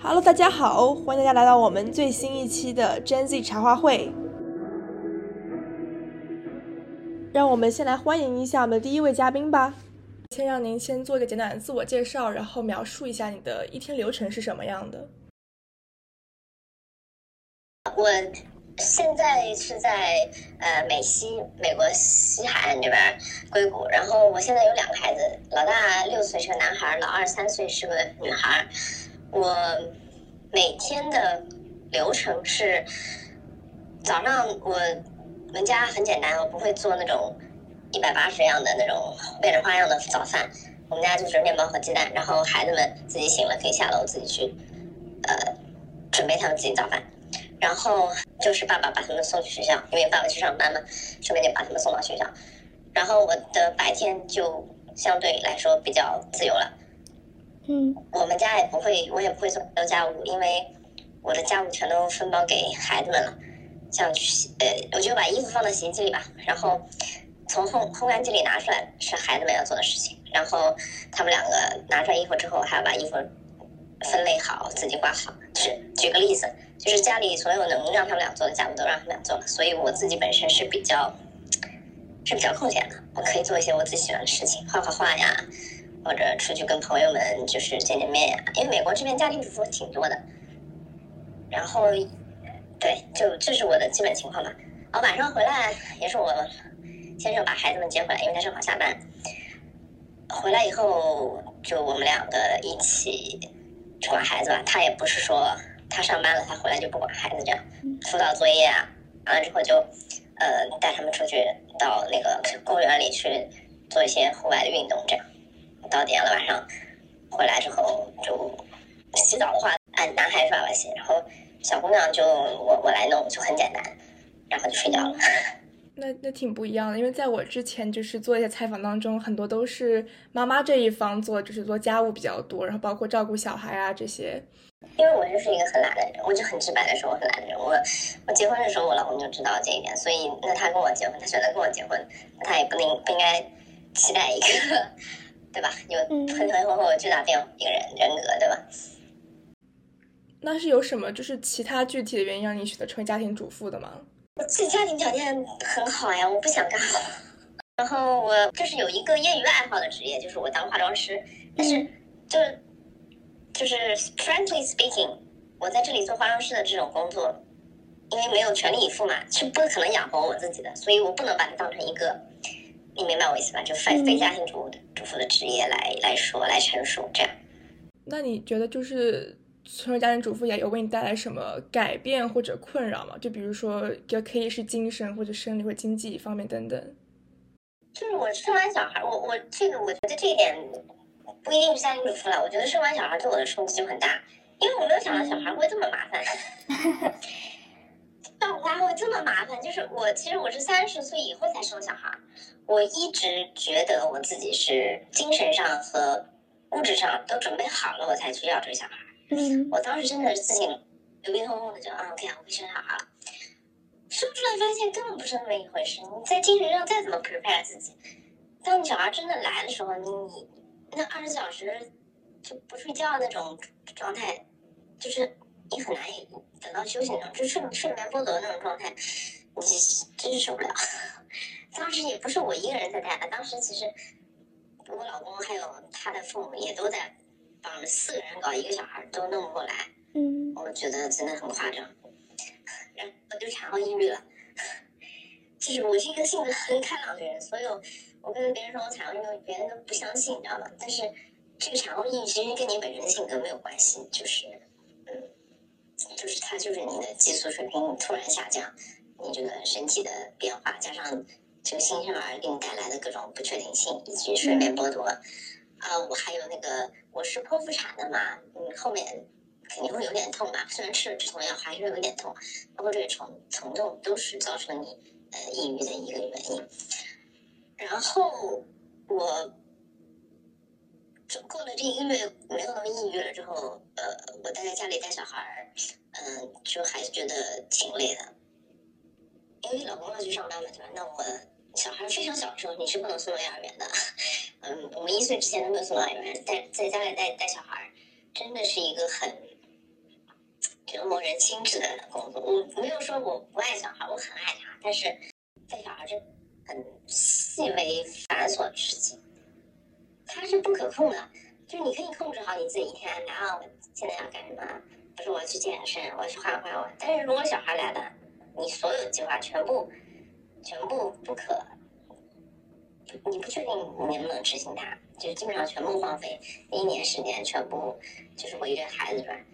Hello，大家好，欢迎大家来到我们最新一期的 Gen Z 茶话会。让我们先来欢迎一下我们的第一位嘉宾吧。先让您先做一个简短的自我介绍，然后描述一下你的一天流程是什么样的。我现在是在呃美西美国西海岸这边硅谷，然后我现在有两个孩子，老大六岁是个男孩，老二三岁是个女孩。我每天的流程是早上我们家很简单，我不会做那种一百八十样的那种变着花样的早饭，我们家就是面包和鸡蛋，然后孩子们自己醒了可以下楼自己去呃准备他们自己早饭。然后就是爸爸把他们送去学校，因为爸爸去上班嘛，顺便就把他们送到学校。然后我的白天就相对来说比较自由了。嗯，我们家也不会，我也不会做做家务，因为我的家务全都分包给孩子们了。像呃，我就把衣服放到洗衣机里吧，然后从烘烘干机里拿出来是孩子们要做的事情。然后他们两个拿出来衣服之后，还要把衣服分类好，自己挂好。就是举个例子。就是家里所有能让他们俩做的家务都让他们俩做了，所以我自己本身是比较是比较空闲的，我可以做一些我自己喜欢的事情，画画画呀，或者出去跟朋友们就是见见面呀。因为美国这边家庭主妇挺多的，然后对，就这是我的基本情况吧。然后晚上回来也是我先生把孩子们接回来，因为他正好下班。回来以后就我们两个一起管孩子吧，他也不是说。他上班了，他回来就不管孩子，这样辅导作业啊，完了之后就，呃，带他们出去到那个公园里去做一些户外的运动，这样到点了晚上回来之后就洗澡的话，按男孩子爸爸洗，然后小姑娘就我我来弄，就很简单，然后就睡觉了。那那挺不一样的，因为在我之前就是做一些采访当中，很多都是妈妈这一方做，就是做家务比较多，然后包括照顾小孩啊这些。因为我就是一个很懒的人，我就很直白的说，我很懒的人。我我结婚的时候，我老公就知道这一点，所以那他跟我结婚，他选择跟我结婚，那他也不能不应该期待一个，对吧？有分分合合巨大变一个人人格，对吧？那是有什么就是其他具体的原因让你选择成为家庭主妇的吗？我自己家庭条件很好呀，我不想干。然后我就是有一个业余爱好的职业，就是我当化妆师，但是就。就是 frankly speaking，我在这里做化妆师的这种工作，因为没有全力以赴嘛，是不可能养活我自己的，所以我不能把它当成一个，你明白我意思吧？就非非家庭主主妇的职业来来说来陈述这样。那你觉得就是成为家庭主妇也有为你带来什么改变或者困扰吗？就比如说，也可以是精神或者生理或者经济方面等等。就是我生完小孩，我我这个我觉得这一点。不一定是家庭主妇了，我觉得生完小孩对我的冲击就很大，因为我没有想到小孩会这么麻烦，照顾他会这么麻烦。就是我其实我是三十岁以后才生小孩，我一直觉得我自己是精神上和物质上都准备好了，我才去要这个小孩。嗯，我当时真的是自己牛逼哄哄的就啊，OK 啊，我会生小孩了。生出来发现根本不是那么一回事，你在精神上再怎么 prepare 自己，当你小孩真的来的时候，你你。那二十四小时就不睡觉那种状态，就是你很难等到休息那种，就睡睡眠剥夺那种状态，你真是受不了。当时也不是我一个人在带的，当时其实我老公还有他的父母也都在帮着，四个人搞一个小孩都弄不过来。嗯，我觉得真的很夸张，然后我就产后抑郁了。就是我是一个性格很开朗的人，所以。我跟别人说我产后抑郁，别人都不相信，你知道吗？但是这个产后抑郁其实跟你本人的性格没有关系，就是嗯，就是它就是你的激素水平突然下降，你这个身体的变化，加上这个新生儿给你带来的各种不确定性，以及睡眠剥夺啊，我还有那个我是剖腹产的嘛，嗯，后面肯定会有点痛吧，虽然吃了止痛药还是有点痛，包括这个疼疼痛都是造成你呃抑郁的一个原因。然后我过了这一个月没有那么抑郁了之后，呃，我待在家里带小孩儿，嗯，就还是觉得挺累的，因为老公要去上班嘛，对吧？那我小孩非常小的时候，你是不能送到幼儿园的，嗯，我们一岁之前都没有送到幼儿园，带在家里带带小孩，真的是一个很折磨人心智的工作。我没有说我不爱小孩，我很爱他，但是带小孩是很细微繁琐的事情，它是不可控的。就是你可以控制好你自己一天然后，我现在要干什么？比如说我要去健身，我要去画画。我但是如果小孩来了，你所有的计划全部全部不可，你不确定你能不能执行它，就是基本上全部荒废。一年时间全部就是围着孩子转，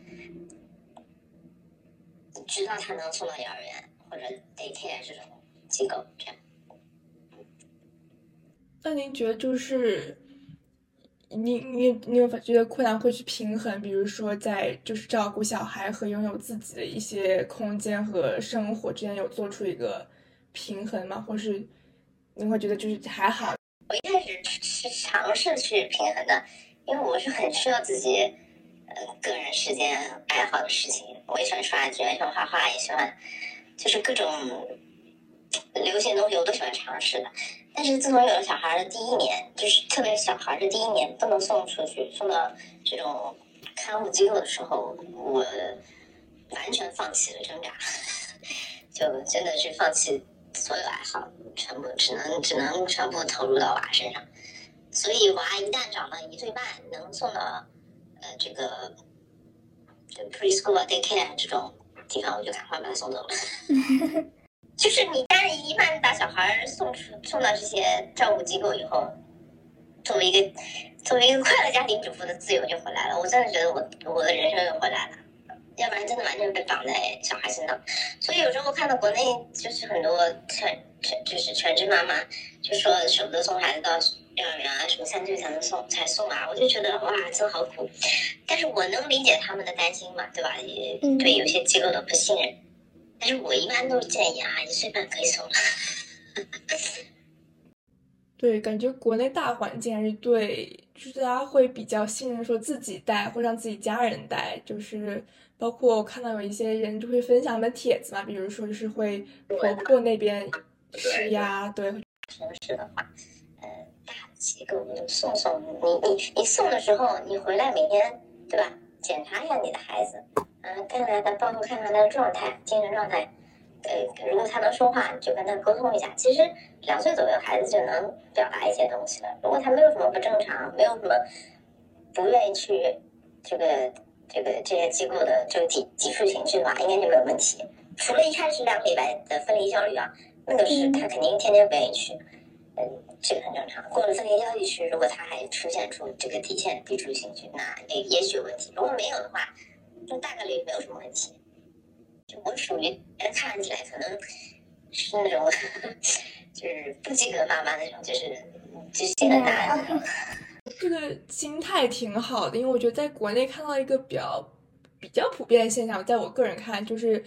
直到他能送到幼儿园或者 daycare 这种机构这样。那您觉得就是？你你你有觉得困难会去平衡，比如说在就是照顾小孩和拥有自己的一些空间和生活之间有做出一个平衡吗？或是你会觉得就是还好？我一开始是尝试去平衡的，因为我是很需要自己呃个人时间爱好的事情，我也喜欢刷剧，也喜欢画画，也喜欢就是各种流行东西我都喜欢尝试的。但是自从有了小孩的第一年，就是特别小孩的第一年，不能送出去，送到这种看护机构的时候，我完全放弃了挣扎，就真的是放弃所有爱好，全部只能只能全部投入到娃身上。所以娃一旦长到一岁半，能送到呃这个 preschool daycare 这种地方，我就赶快把他送走了。就是你一般把小孩送出送到这些照顾机构以后，作为一个作为一个快乐家庭主妇的自由就回来了。我真的觉得我我的人生又回来了，要不然真的完全被绑在小孩身上。所以有时候我看到国内就是很多全全就是全职妈妈就说舍不得送孩子到幼儿园啊，什么三岁才能送才送啊，我就觉得哇，真好苦。但是我能理解他们的担心嘛，对吧？也对有些机构的不信任。但是我一般都是建议啊，一岁半可以送了。对，感觉国内大环境还是对，就是大家会比较信任说自己带或让自己家人带，就是包括我看到有一些人就会分享的帖子嘛，比如说就是会婆婆那边施压，对。城市的话，呃，大机构送送你，你你送的时候，你回来每天对吧？检查一下你的孩子，嗯，看看他，包括看看他的状态，精神状态。呃，如果他能说话，你就跟他沟通一下。其实两岁左右孩子就能表达一些东西了。如果他没有什么不正常，没有什么不愿意去这个这个这些机构的这个抵抵触情绪的话，应该就没有问题。除了一开始两个礼拜的分离焦虑啊，那个是他肯定天天不愿意去。嗯，这个很正常。过了分离焦虑区，如果他还出现出这个底线抵触情绪，那也也许有问题。如果没有的话，那大概率没有什么问题。就我属于看起来可能是那种，就是不及格妈妈那种，就是就心很大。这个心态挺好的，因为我觉得在国内看到一个比较比较普遍的现象，在我个人看就是。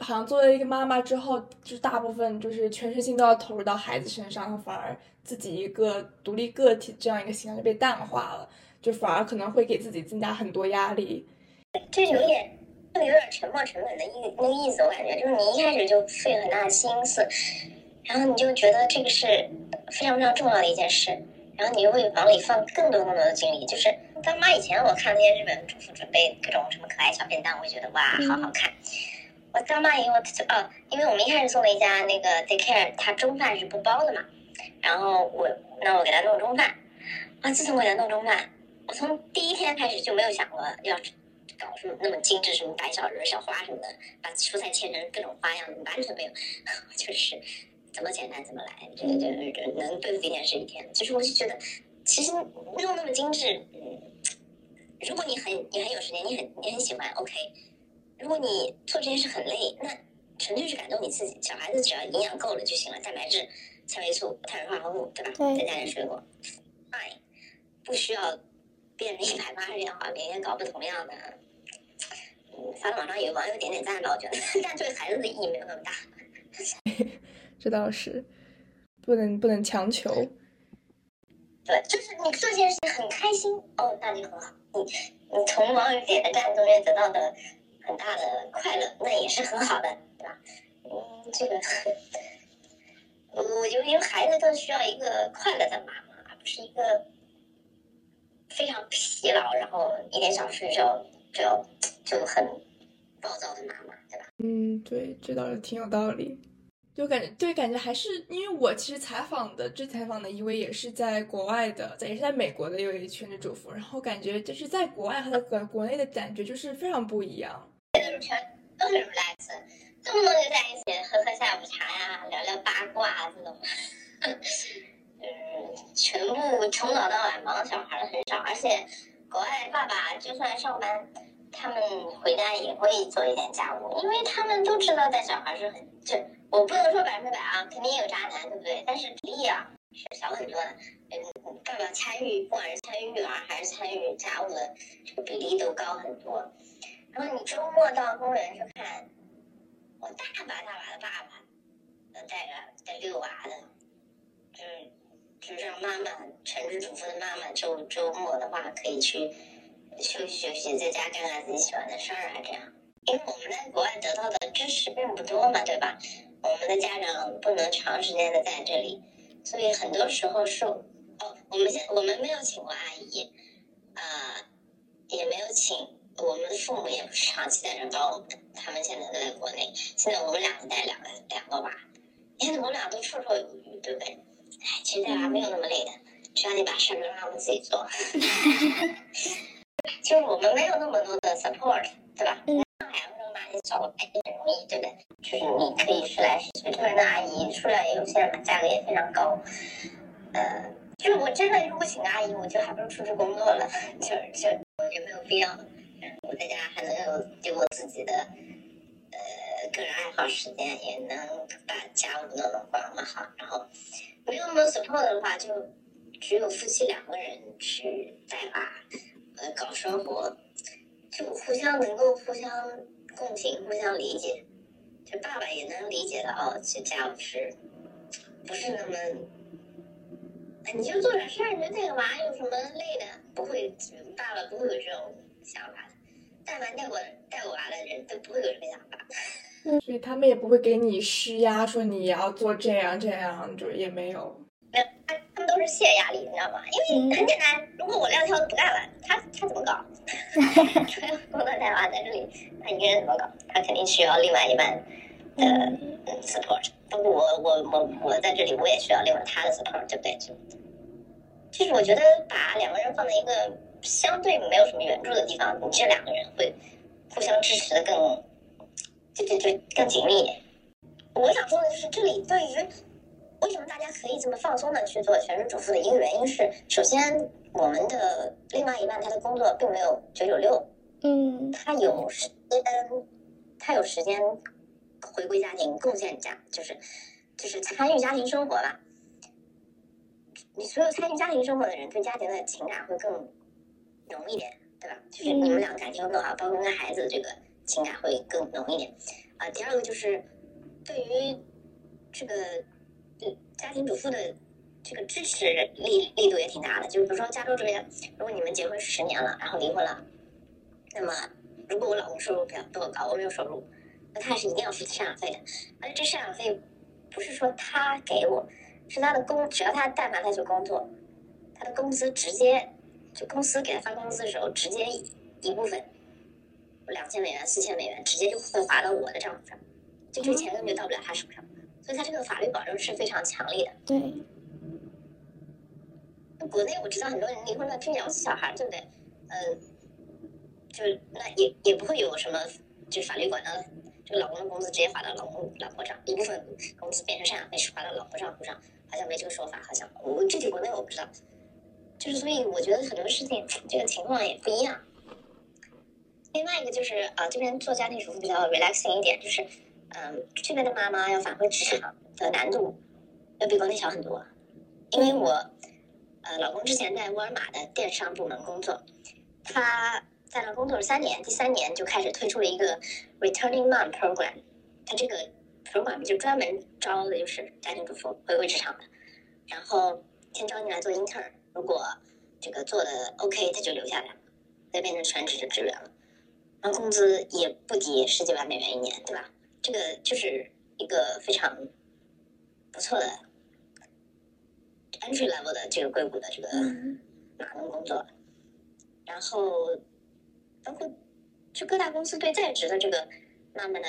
好像作为一个妈妈之后，就大部分就是全身心都要投入到孩子身上，反而自己一个独立个体这样一个形象就被淡化了，就反而可能会给自己增加很多压力。这有点，就有点沉没成本的意那个意思，我感觉就是你一开始就费了很大的心思，然后你就觉得这个是非常非常重要的一件事，然后你就会往里放更多更多的精力。就是当妈以前，我看那些日本主妇准备各种什么可爱小便当，我觉得哇，好好看。我当妈以后，哦，因为我们一开始送了一家那个 daycare，他中饭是不包的嘛，然后我那我给他弄中饭，啊，自从给他弄中饭，我从第一天开始就没有想过要搞什么那么精致，什么白小人、小花什么的，把蔬菜切成各种花样，完全没有，就是怎么简单怎么来，这个就是能对付一天是一天。其实我就觉得，其实弄那么精致，嗯，如果你很你很有时间，你很你很喜欢，OK。如果你做这件事很累，那纯粹是感动你自己。小孩子只要营养够了就行了，蛋白质、纤维素、碳水化合物，对吧？再加点水果，fine，不需要变成一百八十样化，每天搞不同样的。嗯，发到网上有网友点点赞吧，我觉得，但对孩子的意义没有那么大。这倒是，不能不能强求。对，就是你做这件事情很开心哦，那就很好。你你从网友点的赞中间得到的。很大的快乐，那也是很好的，对吧？嗯，这个，我 我觉得因为孩子更需要一个快乐的妈妈，而不是一个非常疲劳，然后一点小事就就就很暴躁的妈妈，对吧？嗯，对，这倒是挺有道理。就感觉对，感觉还是因为我其实采访的，这采访的一位也是在国外的，在也是在美国的一位全职主妇，然后感觉就是在国外和在国内的感觉就是非常不一样。都是全都是 relax，动不动就在一起喝喝下午茶呀，聊聊八卦这种。嗯，全部从早到晚忙小孩的很少，而且国外爸爸就算上班，他们回家也会做一点家务，因为他们都知道带小孩是很就。我不能说百分之百啊，肯定也有渣男，对不对？但是比例啊是小很多的。嗯，爸爸参与，不管是参与育儿还是参与家务的这个比例都高很多。然后你周末到公园去看，我大把大把的爸爸，带着在遛娃的，就是就是让妈妈全职主妇的妈妈周周末的话可以去休息休息，在家干干自己喜欢的事儿啊，这样。因为我们在国外得到的知识并不多嘛，对吧？我们的家长不能长时间的在这里，所以很多时候是哦，我们现我们没有请过阿姨，啊，也没有请我们的父母也不是长期在这帮我们，他们现在都在国内，现在我们两个带两个两个娃，你看我们俩都绰绰有余，对不对？哎，其实带娃没有那么累的，只要你把事儿都让我们自己做，就是我们没有那么多的 support，对吧？找个阿姨很容易，对不对？就是你可以试来试去，这边的阿姨数量也有限嘛，价格也非常高。呃，就是我真的如果请个阿姨，我就还不如出去工作了，就是就也没有必要。我在家还能有有我自己的呃个人爱好时间，也能把家务弄得管管好。然后没有那么 support 的话，就只有夫妻两个人去带娃，呃，搞生活，就互相能够互相。共情，互相理解，就爸爸也能理解到哦，这家务是不是那么，你就做点事儿，你就带个娃有什么累的？不会，爸爸不会有这种想法的。但凡带过带过娃的人都不会有这个想法。所以他们也不会给你施压，说你要做这样这样，就也没有。没有，他他们都是卸压力，你知道吗？因为很简单，如果我撂挑子不干了，他他怎么搞？工作带娃在这里，他一个人怎么搞？他肯定需要另外一半的 support。包括我我我我在这里，我也需要另外他的 support，对不对？就就是我觉得把两个人放在一个相对没有什么援助的地方，你这两个人会互相支持的更就就就更紧密一点。我想说的就是，这里对于为什么大家可以这么放松的去做全职主妇的一个原因是，首先我们的另外一半他的工作并没有九九六，嗯，他有时间，他有时间回归家庭，贡献家，就是就是参与家庭生活吧。你所有参与家庭生活的人，对家庭的情感会更浓一点，对吧？就是你们俩感情更好，包括跟孩子这个情感会更浓一点。啊，第二个就是对于这个。家庭主妇的这个支持力力度也挺大的，就是比如说加州这边，如果你们结婚十年了，然后离婚了，那么如果我老公收入比较比我高，我没有收入，那他是一定要付赡养费的，而且这赡养费不是说他给我，是他的工，只要他但凡他去工作，他的工资直接就公司给他发工资的时候，直接一部分两千美元、四千美元，直接就会划到我的账户上，就这钱根本就到不了他手上。所以，他这个法律保证是非常强力的。对。那国内我知道很多人离婚了，就养不起小孩，对不对？嗯，就那也也不会有什么，就是法律管到这个老公的工资直接划到老公老婆账，一部分工资变成赡养费是划到老婆账户上，好像没这个说法，好像我具体国内我不知道。就是所以，我觉得很多事情这个情况也不一样。另外一个就是啊，这边做家庭主妇比较 relaxing 一点，就是。嗯，这边的妈妈要返回职场的难度要比国内小很多，因为我呃老公之前在沃尔玛的电商部门工作，他在那工作了三年，第三年就开始推出了一个 Returning Mom Program，他这个 program 就专门招的就是家庭主妇回归职场的，然后先招你来做 intern，如果这个做的 OK，他就留下来，再变成全职的职员了，然后工资也不低，十几万美元一年，对吧？这个就是一个非常不错的 entry level 的这个硅谷的这个码农工作，然后包括就各大公司对在职的这个妈妈的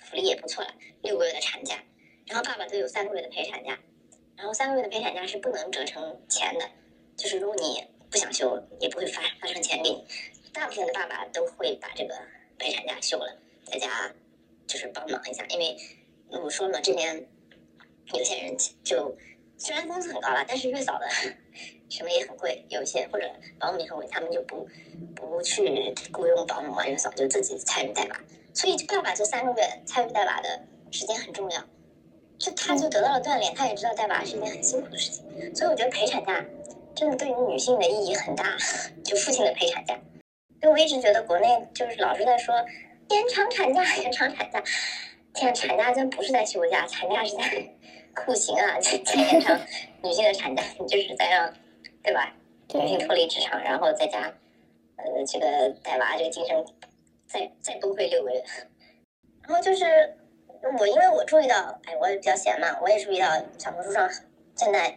福利也不错了，六个月的产假，然后爸爸都有三个月的陪产假，然后三个月的陪产假是不能折成钱的，就是如果你不想休，也不会发发成钱给你。大部分的爸爸都会把这个陪产假休了，在家就是帮忙一下，因为我说了这边有些人就虽然工资很高了，但是月嫂的 什么也很贵，有些或者保姆也很贵，他们就不不去雇佣保姆啊，月嫂就自己参与带娃，所以爸爸这三个月参与带娃的时间很重要，就他就得到了锻炼，他也知道带娃是一件很辛苦的事情，所以我觉得陪产假真的对于女性的意义很大，就父亲的陪产假。因为我一直觉得国内就是老是在说延长产假，延长产假。天，产假真不是在休假，产假是在 酷刑啊！在延长女性的产假，就是在让，对吧？女性脱离职场，然后在家，呃，这个带娃，这个精神再再崩溃六个月。然后就是我，因为我注意到，哎，我也比较闲嘛，我也注意到小红书上现在，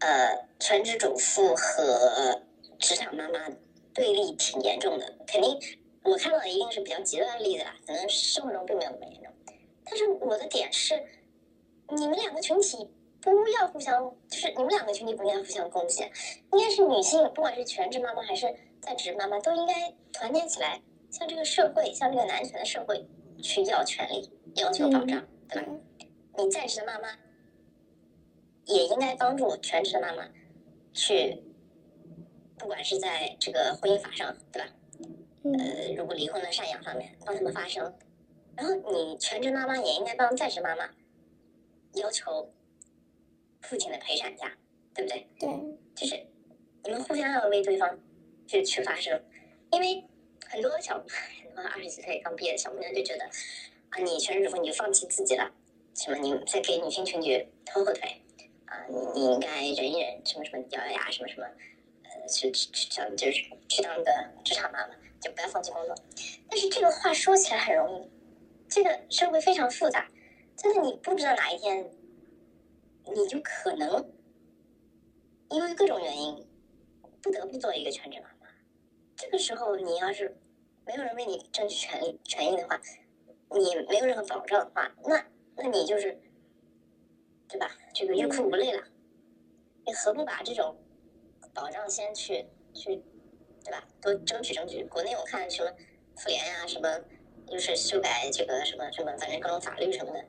呃，全职主妇和职场妈妈。对立挺严重的，肯定我看到的一定是比较极端的例子啦，可能生活中并没有那么严重。但是我的点是，你们两个群体不要互相，就是你们两个群体不应该互相攻击，应该是女性，不管是全职妈妈还是在职妈妈，都应该团结起来，向这个社会，向这个男权的社会去要权利，要求保障，对吧？你在职的妈妈也应该帮助全职的妈妈去。不管是在这个婚姻法上，对吧？呃，如果离婚的赡养方面帮他们发声，然后你全职妈妈也应该帮在职妈妈要求父亲的陪产假，对不对？对，就是你们互相要为对方去去发声，因为很多小很多二十几岁刚毕业的小姑娘就觉得啊，你全职主妇你就放弃自己了，什么你在给女性群体拖后腿啊，你你应该忍一忍，什么什么咬咬牙，什么什么。去去去，想就是去当一个职场妈妈，就不要放弃工作。但是这个话说起来很容易，这个社会非常复杂，真的你不知道哪一天，你就可能因为各种原因不得不做一个全职妈妈。这个时候，你要是没有人为你争取权利权益的话，你没有任何保障的话，那那你就是对吧？这个欲哭无泪了。你何不把这种？保障先去去，对吧？多争取争取。国内我看什么妇联呀，什么就是修改这个什么什么，反正各种法律什么的，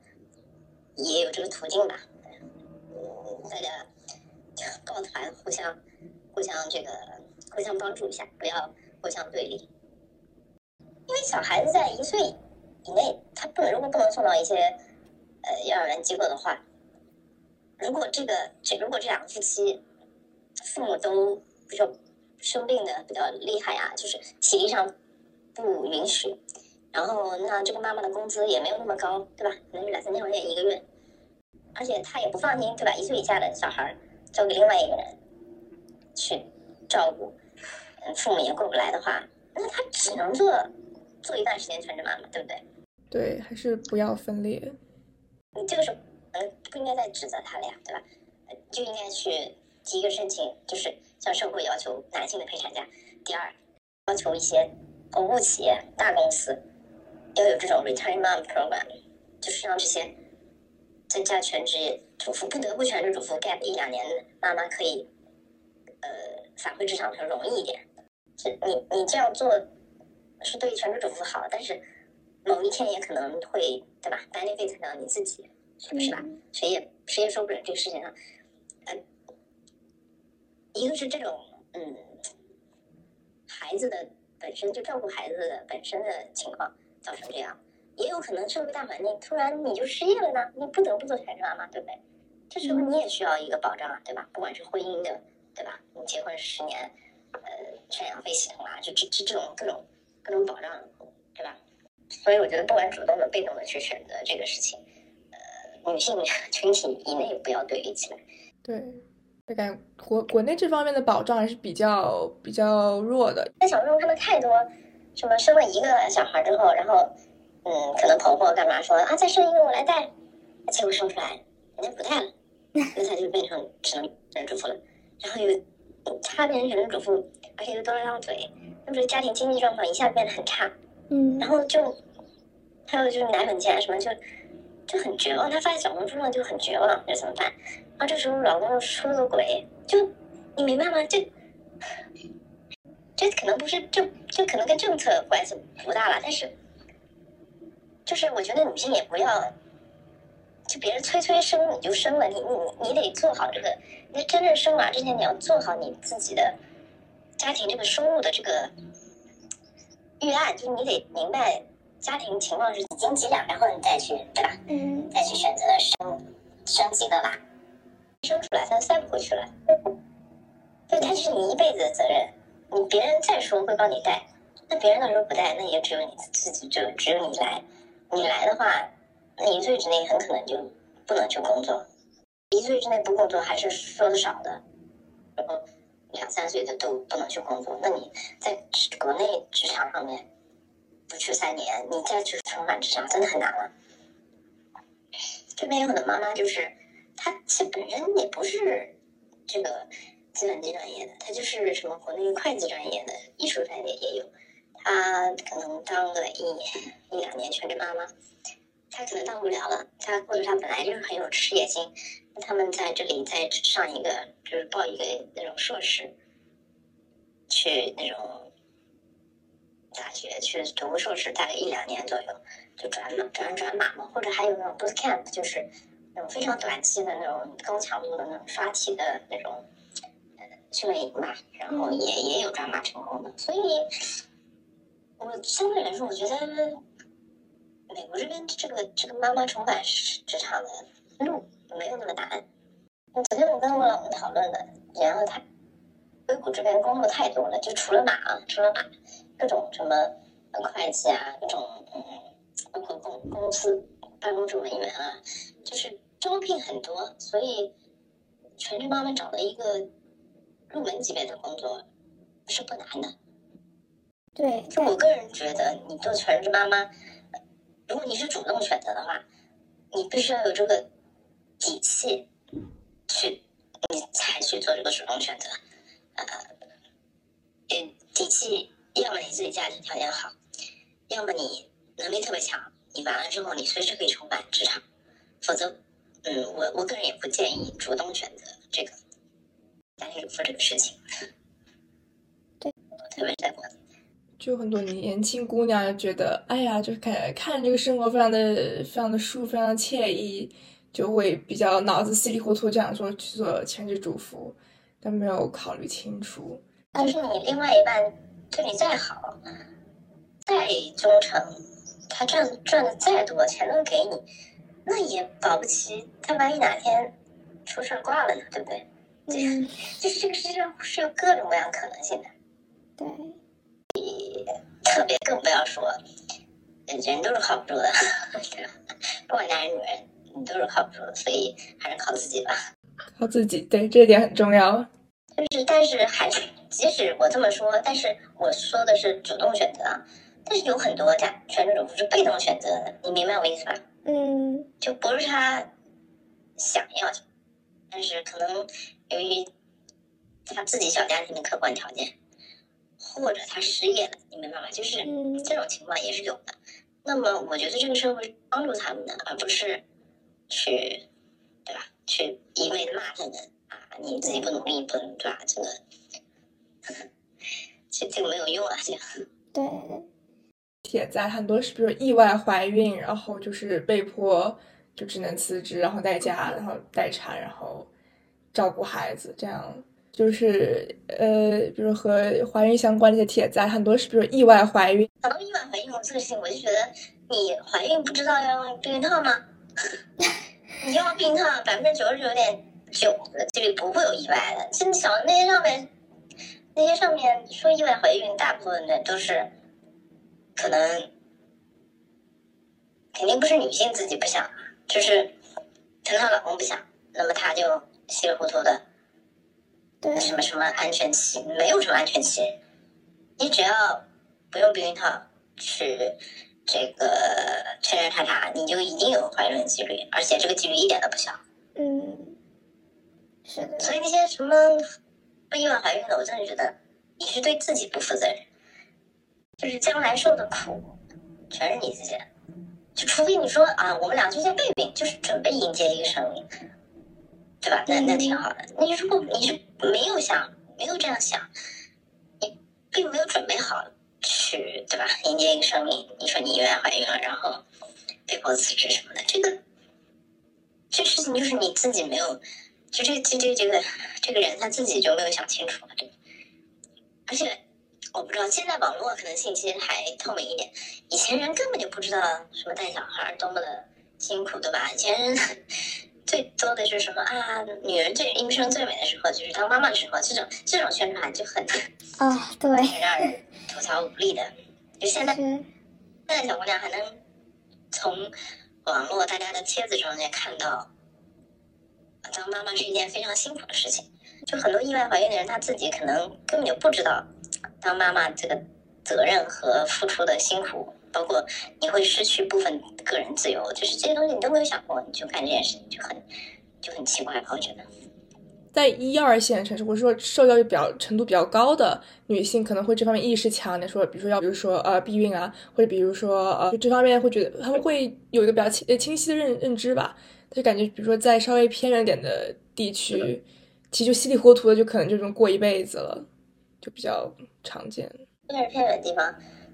也有这个途径吧。嗯，大家 抱团互相互相这个互相帮助一下，不要互相对立。因为小孩子在一岁以内，他不能如果不能送到一些呃幼儿园机构的话，如果这个这如果这两个夫妻。父母都比较生病的比较厉害啊，就是体力上不允许，然后那这个妈妈的工资也没有那么高，对吧？可能是两三千块钱一个月，而且她也不放心，对吧？一岁以下的小孩交给另外一个人去照顾，父母也过不来的话，那他只能做做一段时间全职妈妈，对不对？对，还是不要分裂。你这个时候嗯不应该再指责他了呀，对吧？就应该去。第一个申请就是向社会要求男性的陪产假，第二要求一些头部企业、大公司要有这种 return mom program，就是让这些在家全职主妇不得不全职主妇 gap 一两年的妈妈可以呃返回职场上容易一点。这你你这样做是对全职主妇好，但是某一天也可能会对吧？benefit 到你自己，是不是吧？谁也谁也说不准这个事情上，呃。一个是这种，嗯，孩子的本身就照顾孩子的本身的情况造成这样，也有可能社会大环境突然你就失业了呢，你不得不做全职妈妈，对不对？这时候你也需要一个保障啊，对吧？不管是婚姻的，对吧？你结婚十年，呃，赡养费系统啊，就这这这种各种各种保障，对吧？所以我觉得不管主动的、被动的去选择这个事情，呃，女性 群体以内不要对立起来，对。感觉国国内这方面的保障还是比较比较弱的。在小红书看到太多，什么生了一个小孩之后，然后，嗯，可能婆婆干嘛说啊，再生一个我来带，结果生出来人家不带了，那他就变成只能人主妇了。然后又他变成只能主妇，而且又多了张嘴，那不是家庭经济状况一下变得很差。嗯，然后就还有就是奶粉钱什么就就很绝望，他发现小红书上就很绝望，这怎么办？这时候老公又出了个轨，就你明白吗？这这可能不是就就可能跟政策关系不大了，但是就是我觉得女性也不要。就别人催催生你就生了，你你你得做好这个，你真正生娃之前你要做好你自己的家庭这个收入的这个预案，就是你得明白家庭情况是几斤几两，然后你再去对吧？嗯，再去选择生生几个娃，生出来他塞不回去了，对，他是你一辈子的责任，你别人再说会帮你带，那别人到时候不带，那也只有你自己，就只有你来，你来的话。那一岁之内很可能就不能去工作，一岁之内不工作还是说的少的，然后两三岁的都不能去工作。那你在国内职场上面不去三年，你再去重返职场真的很难了。这边有很多妈妈就是，他其实本身也不是这个计算机专业的，他就是什么国内会计专业的、艺术专业也有，他可能当个一一两年全职妈妈。他可能当不了了，他或者他本来就是很有事业心，他们在这里再上一个，就是报一个那种硕士，去那种大学去读个硕士，大概一两年左右就转转转码嘛，或者还有那种 boot camp，就是那种非常短期的那种高强度的那种刷题的那种呃训练营吧，然后也也有转码成功的，所以我相对来说，我觉得。美国这边这个这个妈妈重返职场的路没有那么难。昨天我跟我老公讨论的，然后他硅谷这边工作太多了，就除了码，除了码，各种什么会计啊，各种嗯，包括公公司办公室文员啊，就是招聘很多，所以全职妈妈找到一个入门级别的工作是不难的。对，就我个人觉得，你做全职妈妈。如果你是主动选择的话，你必须要有这个底气去，你才去做这个主动选择。呃，底气，要么你自己家庭条件好，要么你能力特别强，你完了之后你随时可以重返职场。否则，嗯，我我个人也不建议主动选择这个家庭主妇这个事情。对，特别是在国内。就很多年轻姑娘觉得，哎呀，就是看看这个生活非常的非常的舒服，非常的惬意，就会比较脑子稀里糊涂这样说去做全职主妇，但没有考虑清楚。但是你另外一半对你再好，再忠诚，他赚赚的再多钱都给你，那也保不齐他万一哪天出事挂了呢，对不对？嗯，就是这个世界上是有各种各样可能性的。对。特别更不要说，人都是靠不住的，不管男人女人，你都是靠不住的，所以还是靠自己吧。靠自己，对，这点很重要。就是，但是还是，即使我这么说，但是我说的是主动选择，但是有很多家全职主妇是被动选择的，你明白我意思吧？嗯，就不是他想要，但是可能由于他自己小家庭的客观条件。或者他失业了，你明白吗？就是这种情况也是有的。那么我觉得这个社会帮助他们的，而不是去，对吧？去一味的骂他们啊！你自己不努力，不对吧？这个，这这个没有用啊！这个对。铁在很多是，比如意外怀孕，然后就是被迫就只能辞职，然后在家，然后待产，然后照顾孩子，这样。就是呃，比如和怀孕相关的一些帖子，很多是比如意外怀孕。讲到意外怀孕这个事情，我就觉得你怀孕不知道要用避孕套吗？你用避孕套，百分之九十九点九的几率不会有意外的。其实小那些上面，那些上面说意外怀孕，大部分的都是可能肯定不是女性自己不想，就是可能她老公不想，那么她就稀里糊涂的。什么什么安全期？没有什么安全期，你只要不用避孕套去这个圈圈叉叉，你就一定有怀孕的几率，而且这个几率一点都不小。嗯，是的。所以那些什么不意外怀孕的，我真的觉得你是对自己不负责任，就是将来受的苦，全是你自己，就除非你说啊，我们俩就在备孕，就是准备迎接一个生命，对吧？那那挺好的。你如果你是没有想，没有这样想，你并没有准备好去，对吧？迎接一个生命，你说你意外怀孕了，然后被迫辞职什么的，这个这事情就是你自己没有，就这这这这个这个人他自己就没有想清楚对，而且。我不知道，现在网络可能信息还透明一点，以前人根本就不知道什么带小孩多么的辛苦，对吧？以前人 最多的是什么啊？女人最一生最美的时候就是当妈妈的时候，这种这种宣传就很啊，对，很让人吐槽无力的。就现在，现在小姑娘还能从网络大家的帖子中间看到，当妈妈是一件非常辛苦的事情。就很多意外怀孕的人，她自己可能根本就不知道。当妈妈这个责任和付出的辛苦，包括你会失去部分个人自由，就是这些东西你都没有想过，你就干这件事情就很就很奇怪吧？我觉得，在一二线城市或者说受教育比较程度比较高的女性，可能会这方面意识强点，说比如说要比如说呃避孕啊，或者比如说呃就这方面会觉得他们会有一个比较清清晰的认认知吧，就感觉比如说在稍微偏远点的地区，其实就稀里糊涂的就可能就这么过一辈子了。就比较常见，越是偏远的地方，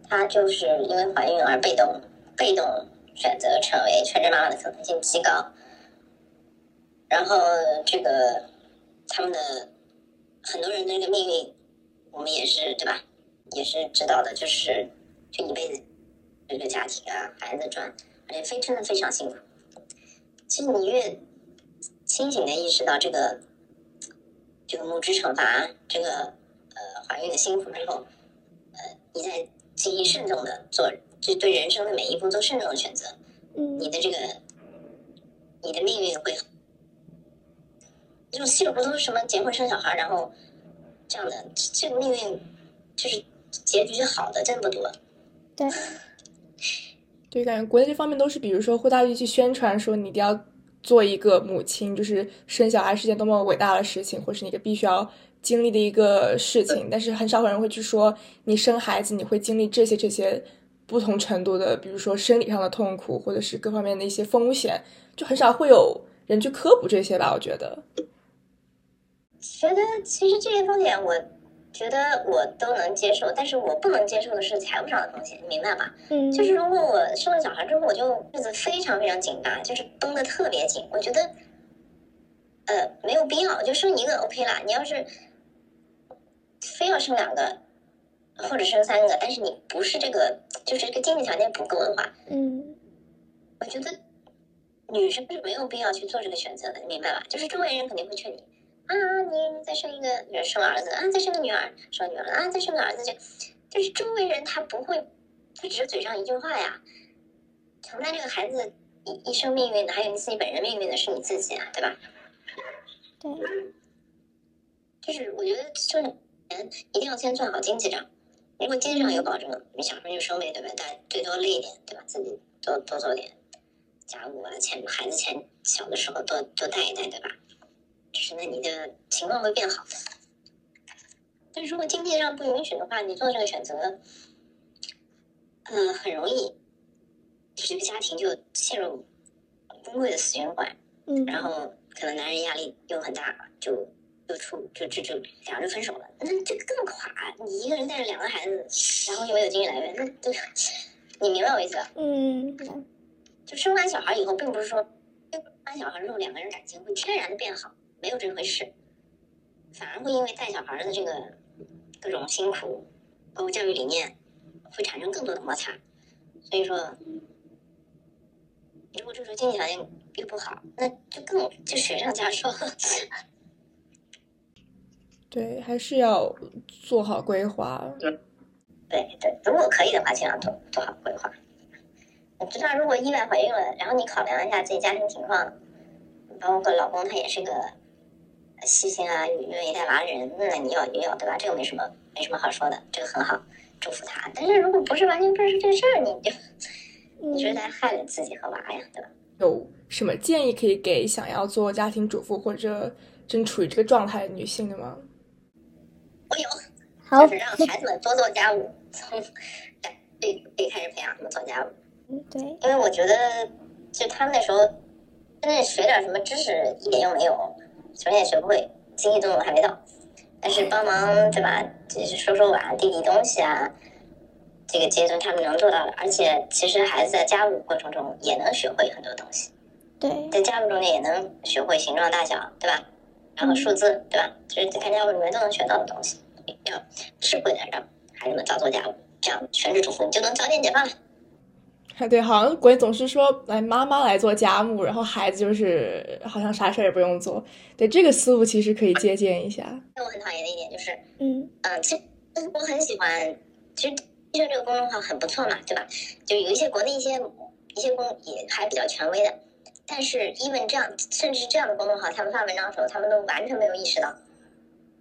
她就是因为怀孕而被动被动选择成为全职妈妈的可能性极高。然后这个他们的很多人的这个命运，我们也是对吧？也是知道的，就是就一辈子这个家庭啊，孩子赚，而且非真的非常辛苦。其实你越清醒的意识到这个这个母职惩罚这个。呃，怀孕的辛苦之后，呃，你在极其慎重的做，就对人生的每一步做慎重的选择，嗯，你的这个，你的命运会，这种稀里糊涂什么结婚生小孩，然后这样的，这个命运就是结局好的真不多。对，对，感觉国内这方面都是，比如说会大力去宣传说你一定要做一个母亲，就是生小孩是件多么伟大的事情，或是你个必须要。经历的一个事情，但是很少有人会去说你生孩子你会经历这些这些不同程度的，比如说生理上的痛苦，或者是各方面的一些风险，就很少会有人去科普这些吧？我觉得，觉得其实这些风险，我觉得我都能接受，但是我不能接受的是财务上的风险，你明白吗？嗯，就是如果我生了小孩之后，我就日子非常非常紧巴，就是绷得特别紧，我觉得，呃，没有必要，就生一个 OK 啦。你要是非要生两个，或者生三个，但是你不是这个，就是这个经济条件不够的话，嗯，我觉得女生是没有必要去做这个选择的，你明白吧？就是周围人肯定会劝你啊，你再生一个，生儿子啊，再生个女儿，生女儿啊，再生个儿子，就就是周围人他不会，他只是嘴上一句话呀，承担这个孩子一一生命运的，还有你自己本人命运的是你自己啊，对吧？对，就是我觉得就。一定要先做好经济账。如果经济上有保证，你小时候就收呗，对吧？但最多累一点，对吧？自己多多做点家务啊，钱孩子钱小的时候多多带一带，对吧？就是那你的情况会变好的。但是如果经济上不允许的话，你做这个选择，嗯，很容易，这个家庭就陷入崩溃的死循环。嗯，然后可能男人压力又很大，就。就出就就就两人分手了，那这个更垮。你一个人带着两个孩子，然后又没有经济来源，那就，你明白我意思吧？嗯。就生完小孩以后，并不是说生完小孩之后两个人感情会天然的变好，没有这回事，反而会因为带小孩的这个各种辛苦，包括教育理念，会产生更多的摩擦。所以说，如果这时候经济条件又不好，那就更就雪上加霜。对，还是要做好规划。对对，如果可以的话，尽量做做好规划。我知道，如果意外怀孕了，然后你考量一下自己家庭情况，包括老公他也是个细心啊、愿意带娃的人，那你要你要对吧？这个没什么没什么好说的，这个很好，祝福他。但是如果不是完全不是这事儿，你就 你是在害了自己和娃呀，对吧？有什么建议可以给想要做家庭主妇或者正处于这个状态的女性的吗？我有，就是让孩子们多做家务，从可以可以开始培养他们做家务，嗯对，因为我觉得就他们那时候真的学点什么知识一点用没有，首先也学不会，经济作用还没到，但是帮忙对吧，就是收收碗、递递东西啊，这个阶段他们能做到的，而且其实孩子在家务过程中也能学会很多东西。对，在家务中间也能学会形状大小，对吧？然后数字，对吧？就是在看家务里面都能学到的东西，要智慧的让孩子们早做家务，这样全职主妇你就能早点解放了。对，好像国内总是说来妈妈来做家务，然后孩子就是好像啥事儿也不用做。对这个思路其实可以借鉴一下。那我很讨厌的一点就是，嗯嗯，其实我很喜欢，其实医生这个公众号很不错嘛，对吧？就有一些国内一些一些公也还比较权威的，但是 even 这样，甚至是这样的公众号，他们发文章的时候，他们都完全没有意识到，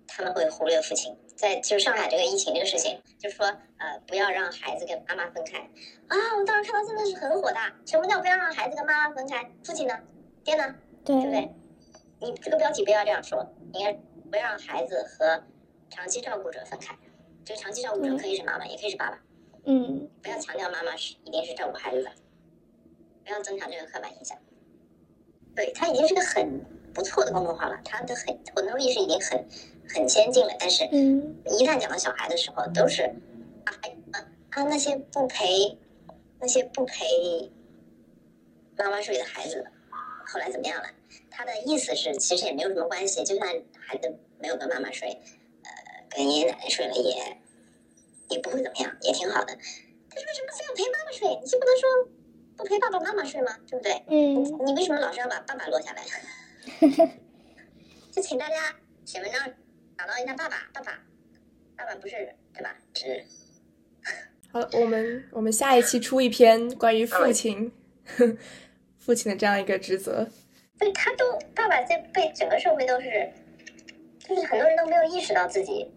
他们会忽略父亲。在就上海这个疫情这个事情，就是说，呃，不要让孩子跟妈妈分开啊！我当时看到真的是很火大。什么叫不要让孩子跟妈妈分开？父亲呢？爹呢？对不对对？你这个标题不要这样说，应该不要让孩子和长期照顾者分开。这个长期照顾者嗯可以是妈妈，也可以是爸爸，嗯不要强调妈妈是一定是照顾孩子的，不要增强这个刻板印象。对，它已经是个很不错的公众号了，它的很混同意识已经很很先进了，但是嗯一旦讲到小孩的时候，都是啊啊啊那些不陪那些不陪妈妈睡的孩子，后来怎么样了？他的意思是，其实也没有什么关系，就算孩子没有跟妈妈睡，呃，跟爷爷奶奶睡了也也不会怎么样，也挺好的。但是为什么非要陪妈妈睡？你就不能说不陪爸爸妈妈睡吗？对不对？嗯你为什么老是要把爸爸落下来？就请大家写文章找到一下爸爸，爸爸，爸爸不是对吧？是好了，我们我们下一期出一篇关于父亲父亲的这样一个职责。对他都爸爸在被整个社会都是，就是很多人都没有意识到自己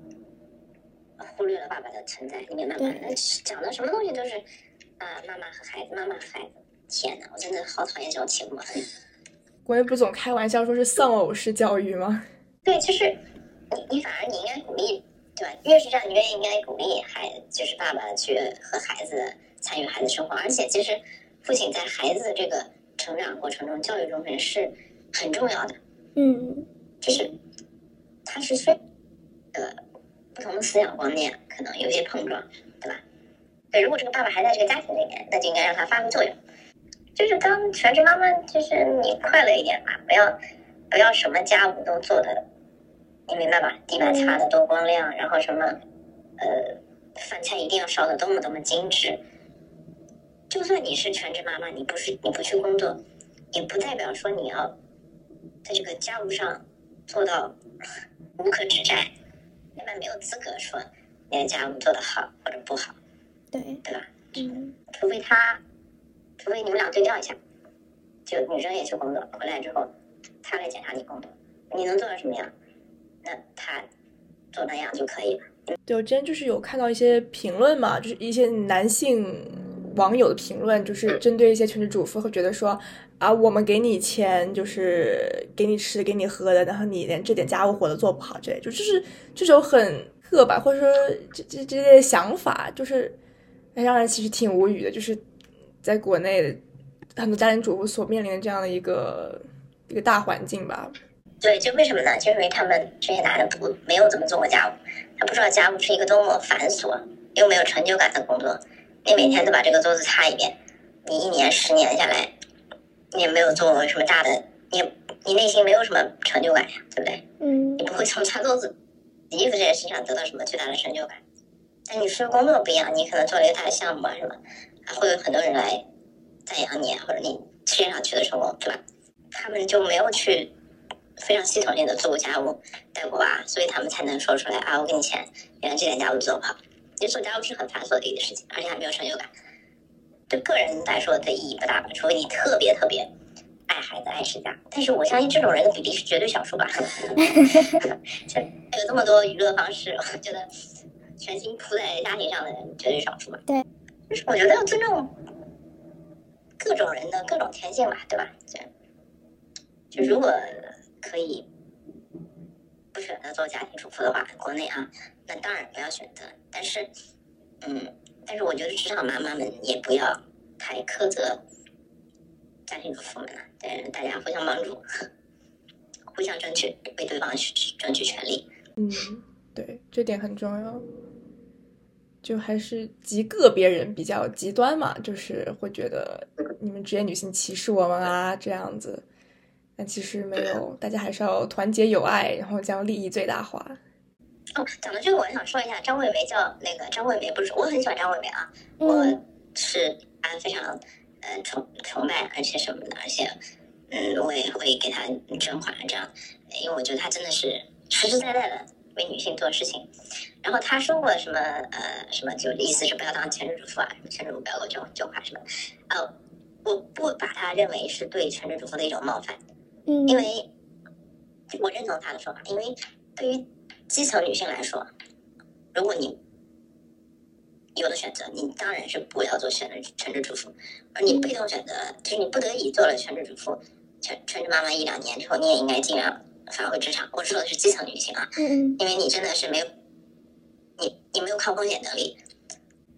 忽略了爸爸的存在，你明白吗？那讲的什么东西都是啊、妈妈和孩子，妈妈和孩子。天哪，我真的好讨厌这种情况。国内不总开玩笑说是丧偶式教育吗？对，就是你你反而你应该鼓励，对吧？越是这样，你越应该鼓励孩，就是爸爸去和孩子参与孩子生活，而且其实父亲在孩子的这个成长过程中、教育中是很重要的，嗯就是他是虽呃不同的思想观念可能有些碰撞，对吧？对，如果这个爸爸还在这个家庭里面，那就应该让他发挥作用。就是当全职妈妈，就是你快乐一点吧，不要不要什么家务都做的，你明白吧？地板擦的多光亮，然后什么呃饭菜一定要烧的多么多么精致。就算你是全职妈妈，你不是你不去工作，也不代表说你要在这个家务上做到无可指摘，那么没有资格说你的家务做得好或者不好，对，对吧？嗯除非他，除非你们俩对调一下，就女生也去工作，回来之后他来检查你工作，你能做到什么样，那他做那样就可以了。对，我之前就是有看到一些评论嘛，就是一些男性网友的评论，就是针对一些全职主妇会觉得说啊，我们给你钱，就是给你吃给你喝的，然后你连这点家务活都做不好，这类就就是这种很刻板或者说这这这些想法，就是让人其实挺无语的，就是在国内的很多家庭主妇所面临的这样的一个一个大环境吧。对，就为什么呢？就因为他们这些男的不没有怎么做过家务，他不知道家务是一个多么繁琐又没有成就感的工作。你每天都把这个桌子擦一遍，你一年十年下来，你也没有做过什么大的，你你内心没有什么成就感呀，对不对？嗯你不会从擦桌子、洗衣服这件事情上得到什么巨大的成就感。但你是工作不一样，你可能做了一个大的项目啊什么，会有很多人来赞扬你，或者你事业上取得成功，对吧？他们就没有去非常系统性的做过家务、带过娃，所以他们才能说出来啊，我给你钱，原来这点家务做不好。其实做家务是很繁琐的一个事情，而且还没有成就感。对个人来说的意义不大吧，除非你特别特别爱孩子、爱持家。但是我相信这种人的比例是绝对少数吧。这有这么多娱乐方式，我觉得全心扑在家庭上的人绝对少数吧。对，就是我觉得要尊重各种人的各种天性吧，对吧？就就如果可以不选择做家庭主妇的话，国内啊，那当然不要选择。但是，嗯，但是我觉得职场妈妈们也不要太苛责家庭主妇们了，对，大家互相帮助，互相争取，为对方去争取权利。嗯，对，这点很重要。就还是极个别人比较极端嘛，就是会觉得你们职业女性歧视我们啊这样子，但其实没有，大家还是要团结友爱，然后将利益最大化。哦，讲到这个，我想说一下张惠梅叫那个张惠梅，不是我很喜欢张惠梅啊，我嗯是她非常嗯崇崇拜，而且什么的，而且嗯，我也会给她捐款这样，因为我觉得她真的是实实在在的为女性做事情。然后他说过什么呃什么，就意思是不要当全职主妇啊，什么全职主妇不要给我捐捐款什么，呃，我不把他认为是对全职主妇的一种冒犯。嗯，因为我认同他的说法，因为对于基层女性来说，如果你有的选择，你当然是不要做全职全职主妇，而你被动选择，就是你不得已做了全职主妇，全全职妈妈一两年之后，你也应该尽量返回职场。我说的是基层女性啊，嗯因为你真的是没有，你你没有抗风险能力，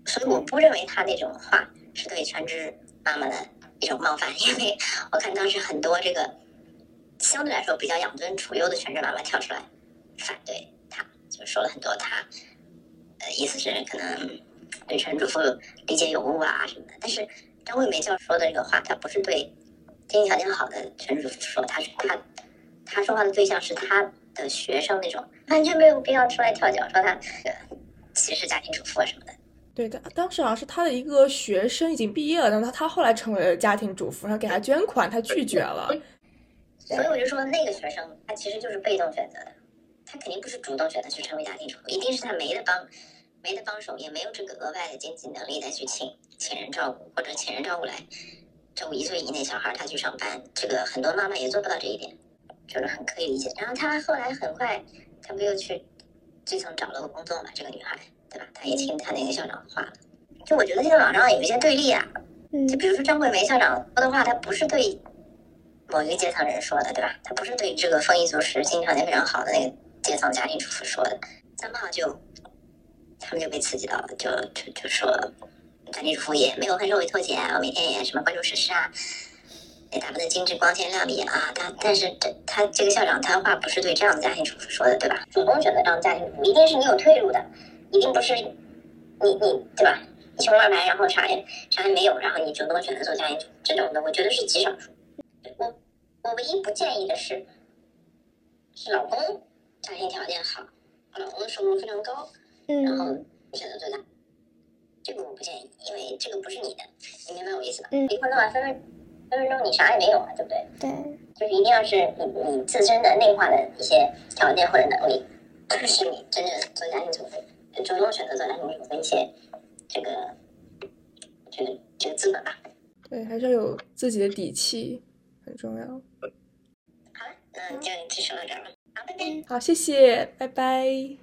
所以我不认为他那种话是对全职妈妈的一种冒犯，因为我看当时很多这个相对来说比较养尊处优的全职妈妈跳出来反对他，就说了很多他，呃，意思是可能对全职主妇理解有误啊什么的。但是张惠梅教授说的这个话，他不是对经济条件好的全职主妇说，他是他他说话的对象是他的学生那种，完全没有必要出来跳脚说他呃歧视家庭主妇啊什么的。对的，当时好像是他的一个学生已经毕业了，然后他他后来成为了家庭主妇，然后给他捐款，他拒绝了。所以我就说，那个学生他其实就是被动选择的，他肯定不是主动选择去成为家庭主妇，一定是他没得帮，没得帮手，也没有这个额外的经济能力再去请请人照顾，或者请人照顾来照顾一岁以内小孩，他去上班，这个很多妈妈也做不到这一点，就是很可以理解。然后他后来很快，他不又去基层找了个工作嘛，这个女孩，对吧？她也听他那个校长的话了。就我觉得现在网上有一些对立啊，嗯就比如说张桂梅校长说的话，他不是对某一个阶层人说的，对吧？他不是对这个丰衣足食、经济条件非常好的那个阶层家庭主妇说的。三炮就他们就被刺激到了，就就就说家庭主妇也没有很受委托钱啊，每天也什么关注时事啊，也打扮的精致、光鲜亮丽啊。他但是这他这个校长他话不是对这样的家庭主妇说的，对吧？主动选择当家庭主妇，一定是你有退路的，一定不是你你对吧？你穷二白，然后啥也啥也没有，然后你主动选择做家庭主妇，这种的我觉得是极少数。我我唯一不建议的是，是老公家庭条件好，老公收入非常高，然后嗯选择做家，这个我不建议，因为这个不是你的，你明白我意思吧？嗯离婚的话，分分分分钟你啥也没有啊，对不对？对，就是一定要是你你自身的内化的一些条件或者能力，是你真正做家庭主妇，主动选择做家庭主妇的一些这个这个这个资本吧。对，还是要有自己的底气，很重要。好了，那就就说到这儿吧，好，拜拜。好，谢谢，拜拜。